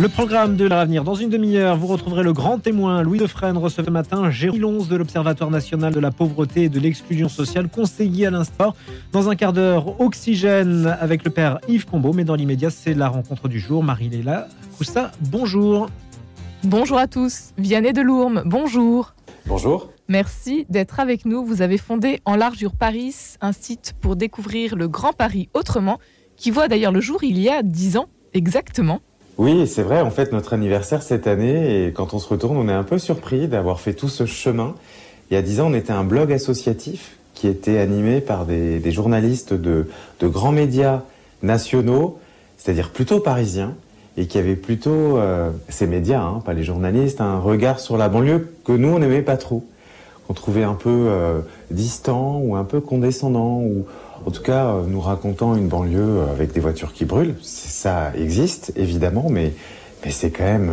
Le programme de l'avenir. Dans une demi-heure, vous retrouverez le grand témoin Louis Defresne recevait ce matin Jérôme Lons de l'Observatoire national de la pauvreté et de l'exclusion sociale, conseiller à l'instant. Dans un quart d'heure, Oxygène avec le père Yves Combeau. Mais dans l'immédiat, c'est la rencontre du jour. Marie-Léla Coussa, bonjour. Bonjour à tous. Vianney de Lourmes, bonjour. Bonjour. Merci d'être avec nous. Vous avez fondé En Largure Paris, un site pour découvrir le Grand Paris autrement, qui voit d'ailleurs le jour il y a dix ans exactement. Oui, c'est vrai, en fait, notre anniversaire cette année, et quand on se retourne, on est un peu surpris d'avoir fait tout ce chemin. Il y a dix ans, on était un blog associatif qui était animé par des, journalistes de, grands médias nationaux, c'est-à-dire plutôt parisiens, et qui avaient plutôt, euh, ces médias, hein, pas les journalistes, un regard sur la banlieue que nous, on n'aimait pas trop. On trouvait un peu euh, distant ou un peu condescendant, ou en tout cas, euh, nous racontant une banlieue euh, avec des voitures qui brûlent, ça existe évidemment, mais, c'est quand même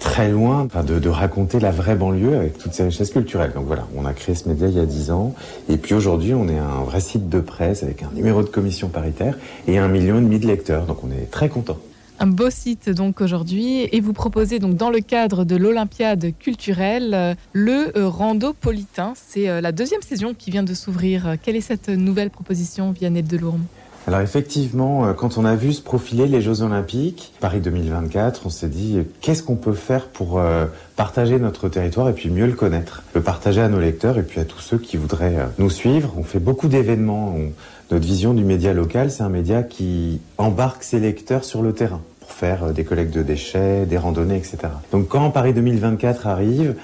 très loin de, de, raconter la vraie banlieue avec toutes ses richesses culturelles. Donc voilà, on a créé ce média il y a 10 ans, et puis aujourd'hui on est un vrai site de presse avec un numéro de commission paritaire et un million et demi de lecteurs, donc on est très content. Un beau site donc aujourd'hui et vous proposez donc dans le cadre de l'Olympiade culturelle euh, le euh, Randopolitain. C'est euh, la deuxième saison qui vient de s'ouvrir. Quelle est cette nouvelle proposition, Vianney de Lourmes alors effectivement, quand on a vu se profiler les Jeux Olympiques, Paris 2024, on s'est dit qu'est-ce qu'on peut faire pour partager notre territoire et puis mieux le connaître, le partager à nos lecteurs et puis à tous ceux qui voudraient nous suivre. On fait beaucoup d'événements. Notre vision du média local, c'est un média qui embarque ses lecteurs sur le terrain pour faire euh, des collectes de déchets, des randonnées, etc. Donc quand Paris 2024 arrive,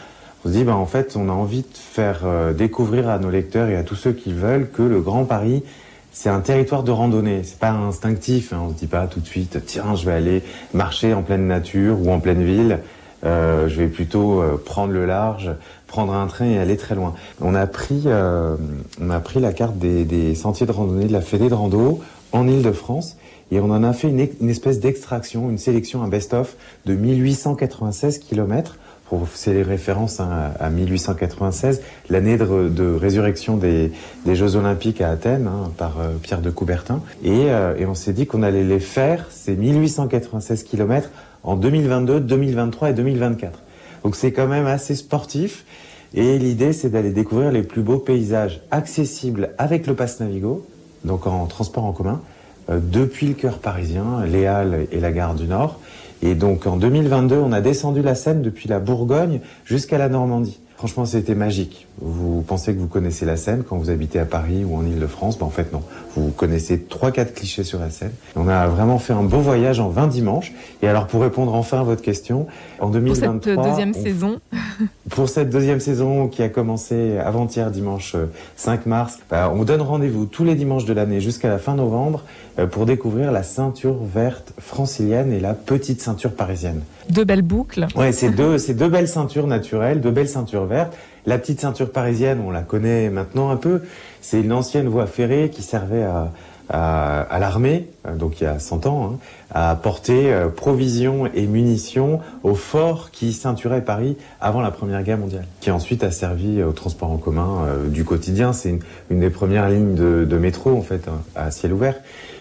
on se dit, bah, en fait, on a envie de faire euh, découvrir à nos lecteurs et à tous ceux qui veulent que le Grand Paris, c'est un territoire de randonnée. C'est pas instinctif. Hein. On se dit pas tout de suite, tiens, je vais aller marcher en pleine nature ou en pleine ville. Euh, je vais plutôt euh, prendre le large, prendre un train et aller très loin. On a pris, euh, on a pris la carte des, des, sentiers de randonnée de la Fédé de rando en Ile-de-France et on en a fait une, une espèce d'extraction, une sélection, un best-of de 1896 kilomètres pour c'est les références hein, à 1896, l'année de, résurrection des, Jeux Olympiques à Athènes hein, par euh, Pierre de Coubertin. Et, euh, et on s'est dit qu'on allait les faire, ces 1896 kilomètres, en 2022, 2023 et 2024. Donc c'est quand même assez sportif. Et l'idée, c'est d'aller découvrir les plus beaux paysages accessibles avec le pass Navigo, donc en transport en commun, euh, depuis le cœur parisien, les Halles et la gare du Nord. Et donc en 2022, on a descendu la Seine depuis la Bourgogne jusqu'à la Normandie. Franchement, c'était magique. Vous pensez que vous connaissez la Seine quand vous habitez à Paris ou en Ile-de-France? Ben en fait, non. Vous connaissez 3-4 clichés sur la Seine. On a vraiment fait un beau voyage en 20 dimanches. Et alors, pour répondre enfin à votre question, en 2023... Pour cette deuxième saison Pour cette deuxième saison qui a commencé avant-hier, dimanche 5 euh, mars, bah, on donne rendez-vous tous les dimanches de l'année jusqu'à la fin novembre euh, pour découvrir la ceinture verte francilienne et la petite ceinture parisienne. Deux belles boucles. Ouais, c'est deux, c'est deux belles ceintures naturelles, deux belles ceintures vertes. La petite ceinture parisienne, on la connaît maintenant un peu. C'est une ancienne voie ferrée qui servait à, à, l'armée, euh, donc il y a 100 ans, hein, à porter euh, provisions et munitions au fort qui ceinturait Paris avant la Première Guerre mondiale, qui ensuite a servi au transport en commun du quotidien. C'est une, une, des premières lignes de, de métro en fait hein, à ciel ouvert.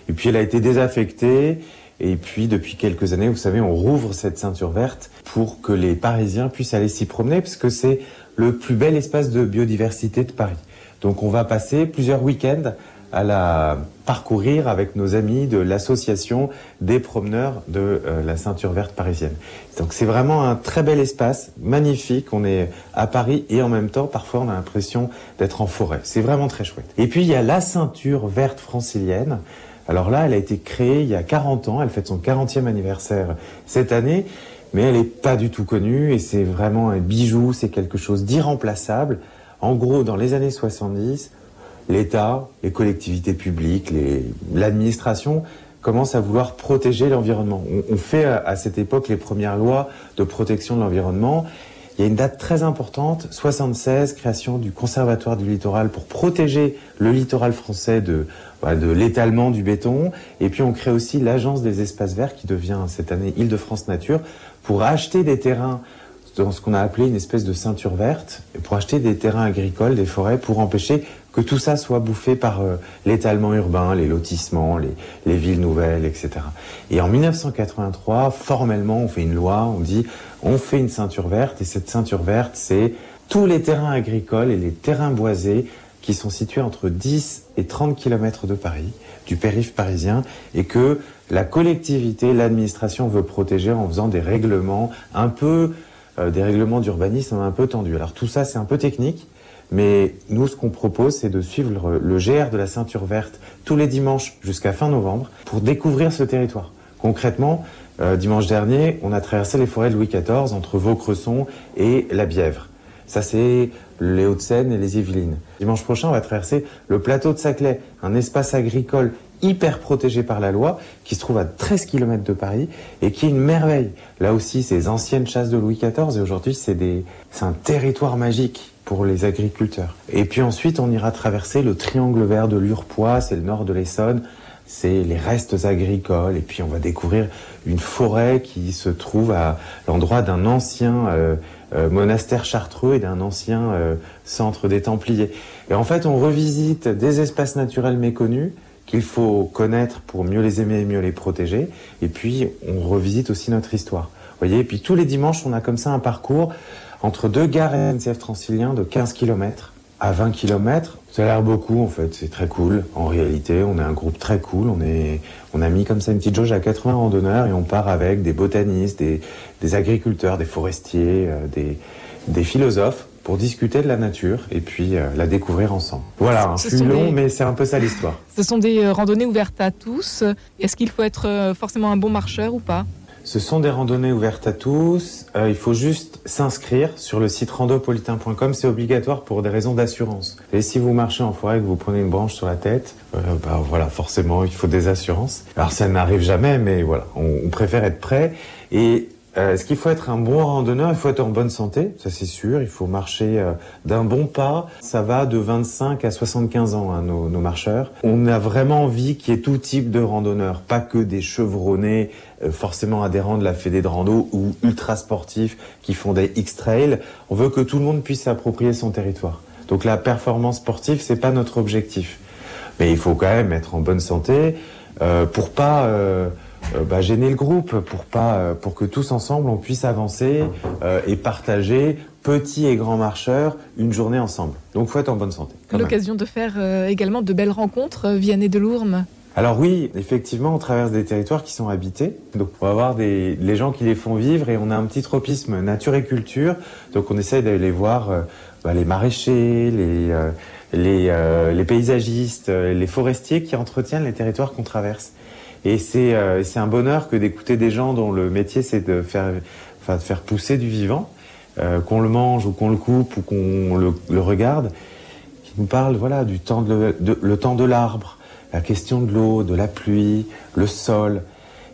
Et puis elle a été désaffectée. Et puis depuis quelques années, vous savez, on rouvre cette ceinture verte pour que les Parisiens puissent aller s'y promener, parce que c'est le plus bel espace de biodiversité de Paris. Donc on va passer plusieurs week-ends à la parcourir avec nos amis de l'association des promeneurs de euh, la ceinture verte parisienne. Donc c'est vraiment un très bel espace, magnifique. On est à Paris et en même temps, parfois, on a l'impression d'être en forêt. C'est vraiment très chouette. Et puis il y a la ceinture verte francilienne. Alors là, elle a été créée il y a 40 ans, elle fête son 40e anniversaire cette année, mais elle n'est pas du tout connue et c'est vraiment un bijou, c'est quelque chose d'irremplaçable. En gros, dans les années 70, l'État, les collectivités publiques, l'administration commencent à vouloir protéger l'environnement. On, fait à cette époque les premières lois de protection de l'environnement il y a une date très importante, 76, création du Conservatoire du littoral pour protéger le littoral français de, de l'étalement du béton. Et puis on crée aussi l'Agence des espaces verts qui devient cette année Île-de-France Nature pour acheter des terrains dans ce qu'on a appelé une espèce de ceinture verte, pour acheter des terrains agricoles, des forêts, pour empêcher que tout ça soit bouffé par euh, l'étalement urbain, les lotissements, les, les, villes nouvelles, etc. Et en 1983, formellement, on fait une loi, on dit on fait une ceinture verte, et cette ceinture verte, c'est tous les terrains agricoles et les terrains boisés qui sont situés entre 10 et 30 km de Paris, du périph' parisien, et que la collectivité, l'administration veut protéger en faisant des règlements un peu, des règlements d'urbanisme un peu tendus. Alors tout ça, c'est un peu technique, mais nous, ce qu'on propose, c'est de suivre le, GR de la ceinture verte tous les dimanches jusqu'à fin novembre pour découvrir ce territoire. Concrètement, euh, dimanche dernier, on a traversé les forêts de Louis XIV entre Vaucresson et la Bièvre. Ça, c'est les Hauts-de-Seine et les Yvelines. Dimanche prochain, on va traverser le plateau de Saclay, un espace agricole hyper protégé par la loi, qui se trouve à 13 km de Paris et qui est une merveille. Là aussi, ces anciennes chasses de Louis XIV et aujourd'hui, c'est un territoire magique pour les agriculteurs. Et puis ensuite, on ira traverser le triangle vert de l'Urpois, c'est le nord de l'Essonne, c'est les restes agricoles. Et puis on va découvrir une forêt qui se trouve à l'endroit d'un ancien euh, euh, monastère chartreux et d'un ancien euh, centre des Templiers. Et en fait, on revisite des espaces naturels méconnus qu'il faut connaître pour mieux les aimer et mieux les protéger. Et puis, on revisite aussi notre histoire. Vous voyez, et puis tous les dimanches, on a comme ça un parcours entre deux gares SNCF Transilien de 15 km à 20 km. Ça a l'air beaucoup en fait, c'est très cool. En réalité, on est un groupe très cool. On, est, on a mis comme ça une petite jauge à 80 randonneurs et on part avec des botanistes, des, agriculteurs, des forestiers, euh, des philosophes pour discuter de la nature et puis euh, la découvrir ensemble. Voilà, je suis long, mais c'est un peu ça l'histoire. Ce sont des euh, randonnées ouvertes à tous. Est-ce qu'il faut être forcément un bon marcheur ou pas? Ce sont des randonnées ouvertes à tous. Euh, il faut juste s'inscrire sur le site randopolitain.com. C'est obligatoire pour des raisons d'assurance. Et si vous marchez en forêt et que vous prenez une branche sur la tête, euh, bah voilà, forcément, il faut des assurances. Alors ça n'arrive jamais, mais voilà, on, on préfère être prêt. Et euh, est-ce qu'il faut être un bon randonneur? Il faut être en bonne santé, ça c'est sûr. Il faut marcher euh, d'un bon pas. Ça va de 25 à 75 ans, hein, nos, nos, marcheurs. On a vraiment envie qu'il y ait tout type de randonneurs, pas que des chevronnés euh, forcément adhérents de la fédé de rando ou ultra sportifs qui font des X-trail. On veut que tout le monde puisse s'approprier son territoire. Donc la performance sportive, c'est pas notre objectif. Mais il faut quand même être en bonne santé pour pas euh, bah, gêner le groupe pour pas euh, pour que tous ensemble on puisse avancer euh, et partager petits et grands marcheurs une journée ensemble. Donc faut être en bonne santé. L'occasion de faire également de belles rencontres Vianney de Lourmes. Alors oui, effectivement, on traverse des territoires qui sont habités. Donc on va voir des, les gens qui les font vivre et on a un petit tropisme nature et culture. Donc on essaie d'aller voir bah, les maraîchers, les, les, les paysagistes, les forestiers qui entretiennent les territoires qu'on traverse. Et euh, c'est un bonheur que d'écouter des gens dont le métier c'est de faire, enfin, de faire pousser du vivant, euh, qu'on le mange ou qu'on le coupe ou qu'on le, le, regarde, qui nous parlent voilà, du temps de, de le temps de l'arbre, la question de l'eau, de la pluie, le sol.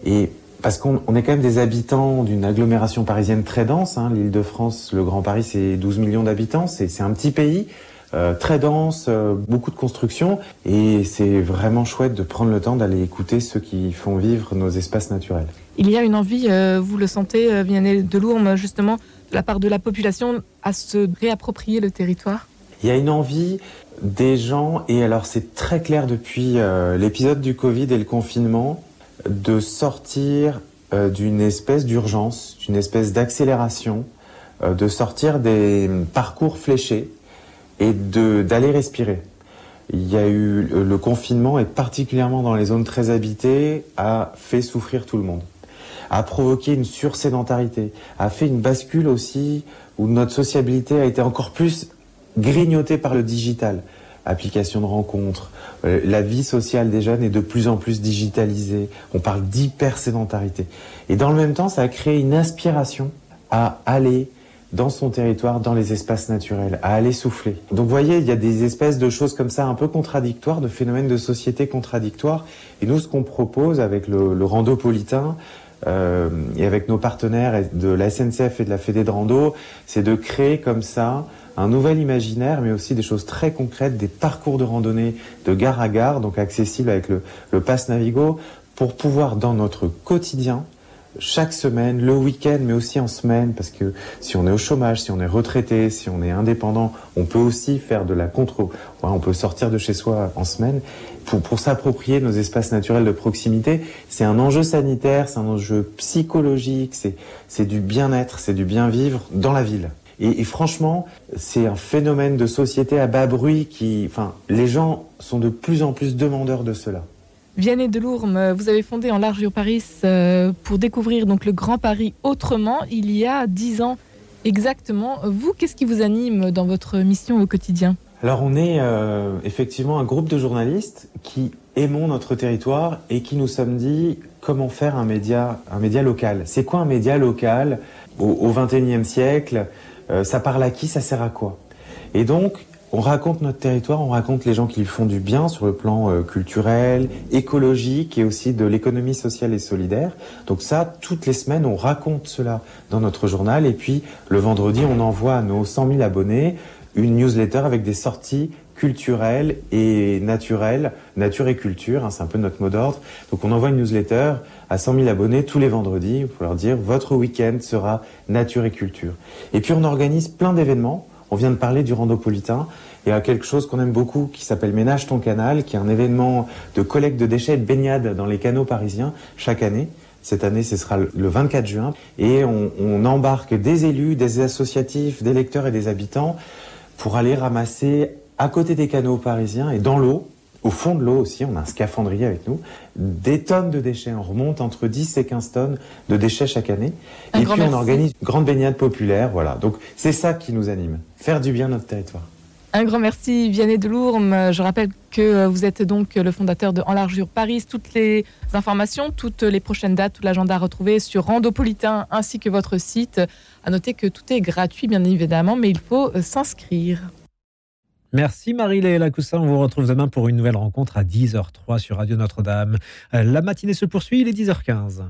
Et parce qu'on est quand même des habitants d'une agglomération parisienne très dense. Hein, L'île de France, le Grand Paris, c'est 12 millions d'habitants. C'est un petit pays. Euh, très dense, euh, beaucoup de construction, et c'est vraiment chouette de prendre le temps d'aller écouter ceux qui font vivre nos espaces naturels. Il y a une envie, euh, vous le sentez, Vianney de Lourmes, justement, de la part de la population, à se réapproprier le territoire? Il y a une envie des gens, et alors c'est très clair depuis l'épisode du Covid et le confinement, de sortir d'une espèce d'urgence, d'une espèce d'accélération, de sortir des parcours fléchés et d'aller respirer. Il y a eu le confinement et particulièrement dans les zones très habitées a fait souffrir tout le monde, a provoqué une sursédentarité, a fait une bascule aussi où notre sociabilité a été encore plus grignotée par le digital. Application de rencontres, euh, la vie sociale des jeunes est de plus en plus digitalisée. On parle d'hypersédentarité. Et dans le même temps, ça a créé une inspiration à aller dans son territoire, dans les espaces naturels, à aller souffler. Donc vous voyez, il y a des espèces de choses comme ça un peu contradictoires, de phénomènes de société contradictoires. Et nous, ce qu'on propose avec le, le randopolitain, euh, et avec nos partenaires de la SNCF et de la Fédé de Rando, c'est de créer comme ça un nouvel imaginaire, mais aussi des choses très concrètes, des parcours de randonnée de gare à gare, donc accessibles avec le, le Pass Navigo, pour pouvoir dans notre quotidien chaque semaine, le week-end, mais aussi en semaine, parce que si on est au chômage, si on est retraité, si on est indépendant, on peut aussi faire de la contre, on peut sortir de chez soi en semaine pour, pour s'approprier nos espaces naturels de proximité. C'est un enjeu sanitaire, c'est un enjeu psychologique, c'est du bien-être, c'est du bien-vivre dans la ville. Et, et franchement, c'est un phénomène de société à bas bruit qui, enfin, les gens sont de plus en plus demandeurs de cela. Vianney Delourme, vous avez fondé en Largeur Paris euh, pour découvrir donc le Grand Paris autrement il y a dix ans exactement. Vous, qu'est-ce qui vous anime dans votre mission au quotidien? Alors on est euh, effectivement un groupe de journalistes qui aimons notre territoire et qui nous sommes dit comment faire un média, un média local. C'est quoi un média local au, 21e siècle? Euh, Ça parle à qui? Ça sert à quoi? Et donc on raconte notre territoire, on raconte les gens qui font du bien sur le plan euh, culturel, écologique et aussi de l'économie sociale et solidaire. Donc ça, toutes les semaines, on raconte cela dans notre journal. Et puis le vendredi, on envoie à nos 100 000 abonnés une newsletter avec des sorties culturelles et naturelles, nature et culture, hein, c'est un peu notre mot d'ordre. Donc on envoie une newsletter à 100 000 abonnés tous les vendredis pour leur dire votre week-end sera nature et culture. Et puis on organise plein d'événements. On vient de parler du randopolitain. Y a quelque chose qu'on aime beaucoup qui s'appelle Ménage ton canal, qui est un événement de collecte de déchets et de baignade dans les canaux parisiens chaque année. Cette année, ce sera le 24 juin. Et on, on embarque des élus, des associatifs, des lecteurs et des habitants pour aller ramasser à côté des canaux parisiens et dans l'eau, au fond de l'eau aussi, on a un scaphandrier avec nous, des tonnes de déchets. On remonte entre 10 et 15 tonnes de déchets chaque année. Un et puis on organise une grande baignade populaire. Voilà. Donc c'est ça qui nous anime. Faire du bien à notre territoire. Un grand merci Vianney Delourme. Je rappelle que euh, vous êtes donc le fondateur de Enlargure Paris. Toutes les informations, toutes les prochaines dates, tout l'agenda à retrouver sur Randopolitain ainsi que votre site. À noter que tout est gratuit bien évidemment, mais il faut euh, s'inscrire. Merci Marie-Léa Lacoussin. On vous retrouve demain pour une nouvelle rencontre à 10h03 sur Radio Notre-Dame. Euh, La matinée se poursuit, il est 10h15.